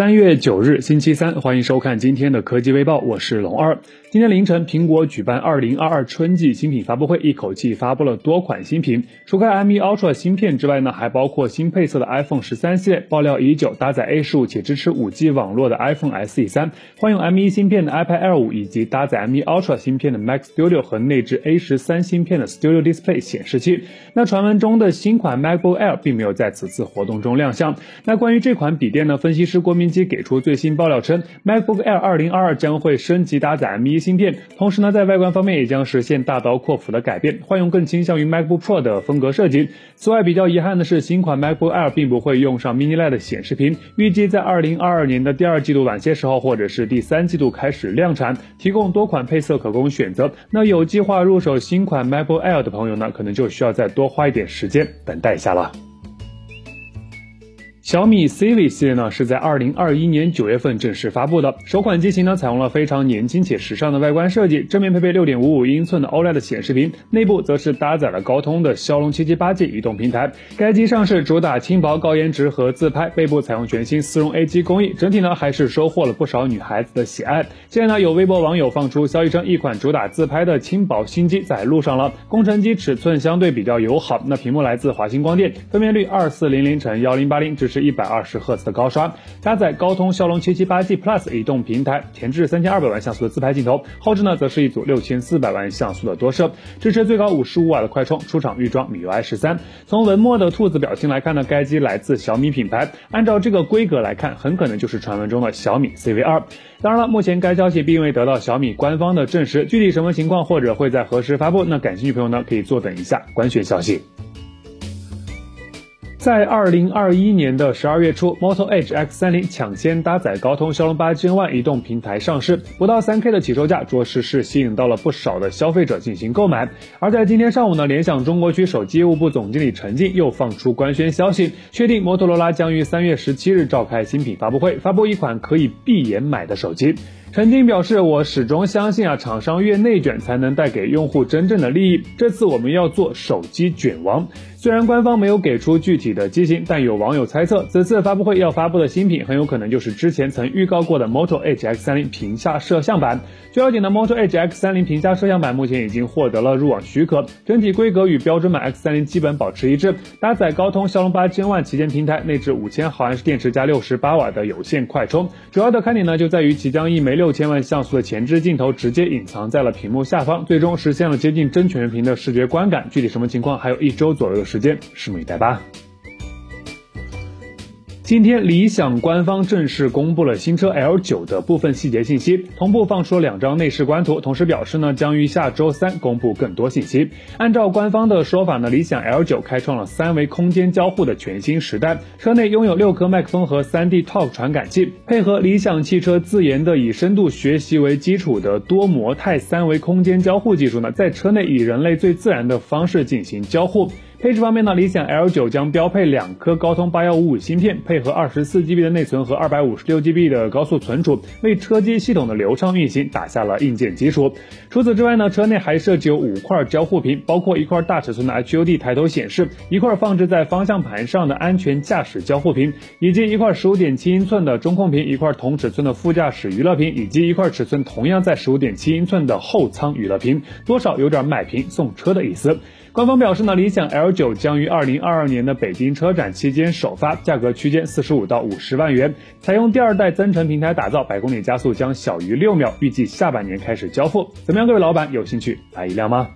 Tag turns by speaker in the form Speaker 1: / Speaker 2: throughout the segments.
Speaker 1: 三月九日，星期三，欢迎收看今天的科技微报，我是龙二。今天凌晨，苹果举办二零二二春季新品发布会，一口气发布了多款新品。除开 M1 Ultra 芯片之外呢，还包括新配色的 iPhone 十三系列，爆料已久，搭载 A 十五且支持五 G 网络的 iPhone SE 三，换用 M1 芯片的 iPad Air 五，以及搭载 M1 Ultra 芯片的 Mac Studio 和内置 A 十三芯片的 Studio Display 显示器。那传闻中的新款 MacBook Air 并没有在此次活动中亮相。那关于这款笔电呢，分析师郭明机给出最新爆料称，MacBook Air 二零二二将会升级搭载 M1 芯片，同时呢，在外观方面也将实现大刀阔斧的改变，换用更倾向于 MacBook Pro 的风格设计。此外，比较遗憾的是，新款 MacBook Air 并不会用上 Mini LED 显示屏，预计在二零二二年的第二季度晚些时候，或者是第三季度开始量产，提供多款配色可供选择。那有计划入手新款 MacBook Air 的朋友呢，可能就需要再多花一点时间等待一下了。小米 Civi 系列呢是在二零二一年九月份正式发布的。首款机型呢采用了非常年轻且时尚的外观设计，正面配备六点五五英寸的 OLED 显示屏，内部则是搭载了高通的骁龙七七八 G 移动平台。该机上市主打轻薄、高颜值和自拍，背部采用全新丝绒 A 机工艺，整体呢还是收获了不少女孩子的喜爱。现在呢有微博网友放出消息称，一款主打自拍的轻薄新机在路上了。工程机尺寸相对比较友好，那屏幕来自华星光电，分辨率二四零零乘幺零八零，支持。一百二十赫兹的高刷，搭载高通骁龙七七八 G Plus 移动平台，前置三千二百万像素的自拍镜头，后置呢则是一组六千四百万像素的多摄，支持最高五十五瓦的快充。出厂预装 MIUI 十三。从文末的兔子表情来看呢，该机来自小米品牌，按照这个规格来看，很可能就是传闻中的小米 CV 二。当然了，目前该消息并未得到小米官方的证实，具体什么情况或者会在何时发布，那感兴趣朋友呢可以坐等一下官宣消息。在二零二一年的十二月初，Moto Edge X 三零抢先搭载高通骁龙八 Gen One 移动平台上市，不到三 K 的起售价，着实是吸引到了不少的消费者进行购买。而在今天上午呢，联想中国区手机业务部总经理陈静又放出官宣消息，确定摩托罗拉将于三月十七日召开新品发布会，发布一款可以闭眼买的手机。陈静表示，我始终相信啊，厂商越内卷才能带给用户真正的利益。这次我们要做手机卷王。虽然官方没有给出具体的机型，但有网友猜测，此次发布会要发布的新品很有可能就是之前曾预告过的 Moto Edge X30 屏下摄像版。据了解呢，Moto Edge X30 屏下摄像版目前已经获得了入网许可，整体规格与标准版 X30 基本保持一致，搭载高通骁龙八千万旗舰平台，内置五千毫安时电池加六十八瓦的有线快充。主要的看点呢就在于其将一枚六千万像素的前置镜头直接隐藏在了屏幕下方，最终实现了接近真全屏的视觉观感。具体什么情况，还有一周左右的。时间，拭目以待吧。今天，理想官方正式公布了新车 L9 的部分细节信息，同步放出了两张内饰官图，同时表示呢，将于下周三公布更多信息。按照官方的说法呢，理想 L9 开创了三维空间交互的全新时代，车内拥有六颗麦克风和 3D Talk 传感器，配合理想汽车自研的以深度学习为基础的多模态三维空间交互技术呢，在车内以人类最自然的方式进行交互。配置方面呢，理想 L9 将标配两颗高通八幺五五芯片，配合二十四 GB 的内存和二百五十六 GB 的高速存储，为车机系统的流畅运行打下了硬件基础。除此之外呢，车内还设计有五块交互屏，包括一块大尺寸的 HUD 抬头显示，一块放置在方向盘上的安全驾驶交互屏，以及一块十五点七英寸的中控屏，一块同尺寸的副驾驶娱乐屏，以及一块尺寸同样在十五点七英寸的后舱娱乐屏，多少有点买屏送车的意思。官方表示呢，理想 L 九将于二零二二年的北京车展期间首发，价格区间四十五到五十万元，采用第二代增程平台打造，百公里加速将小于六秒，预计下半年开始交付。怎么样，各位老板有兴趣买一辆吗？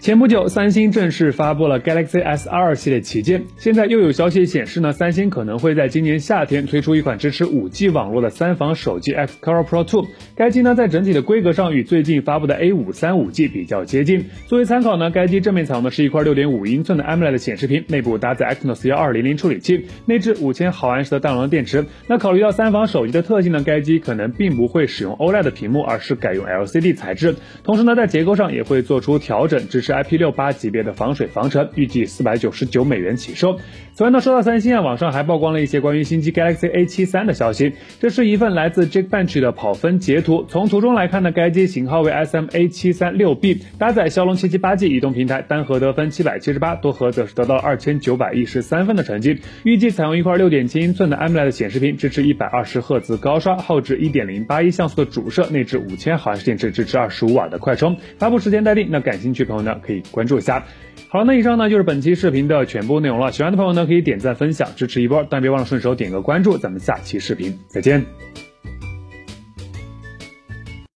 Speaker 1: 前不久，三星正式发布了 Galaxy S2 系列旗舰。现在又有消息显示呢，三星可能会在今年夏天推出一款支持 5G 网络的三防手机 Xperia Pro 2。该机呢，在整体的规格上与最近发布的 A53 5G 比较接近。作为参考呢，该机正面采用的是一块6.5英寸的 AMOLED 显示屏，内部搭载 Exynos 1200处理器，内置5000毫安时的大容量电池。那考虑到三防手机的特性呢，该机可能并不会使用 OLED 屏幕，而是改用 LCD 材质。同时呢，在结构上也会做出调整，支持。是 IP68 级别的防水防尘，预计四百九十九美元起售。此外呢，说到三星啊，网上还曝光了一些关于新机 Galaxy A73 的消息。这是一份来自 Geekbench 的跑分截图。从图中来看呢，该机型号为 SMA736B，搭载骁龙 778G 移动平台，单核得分七百七十八，多核则是得到二千九百一十三分的成绩。预计采用一块六点七英寸的 AMOLED 显示屏，支持一百二十赫兹高刷，后置一点零八一像素的主摄，内置五千毫安时电池，支持二十五瓦的快充。发布时间待定，那感兴趣朋友呢可以关注一下。好了，那以上呢就是本期视频的全部内容了。喜欢的朋友呢可以点赞分享支持一波，但别忘了顺手点个关注。咱们下期视频再见。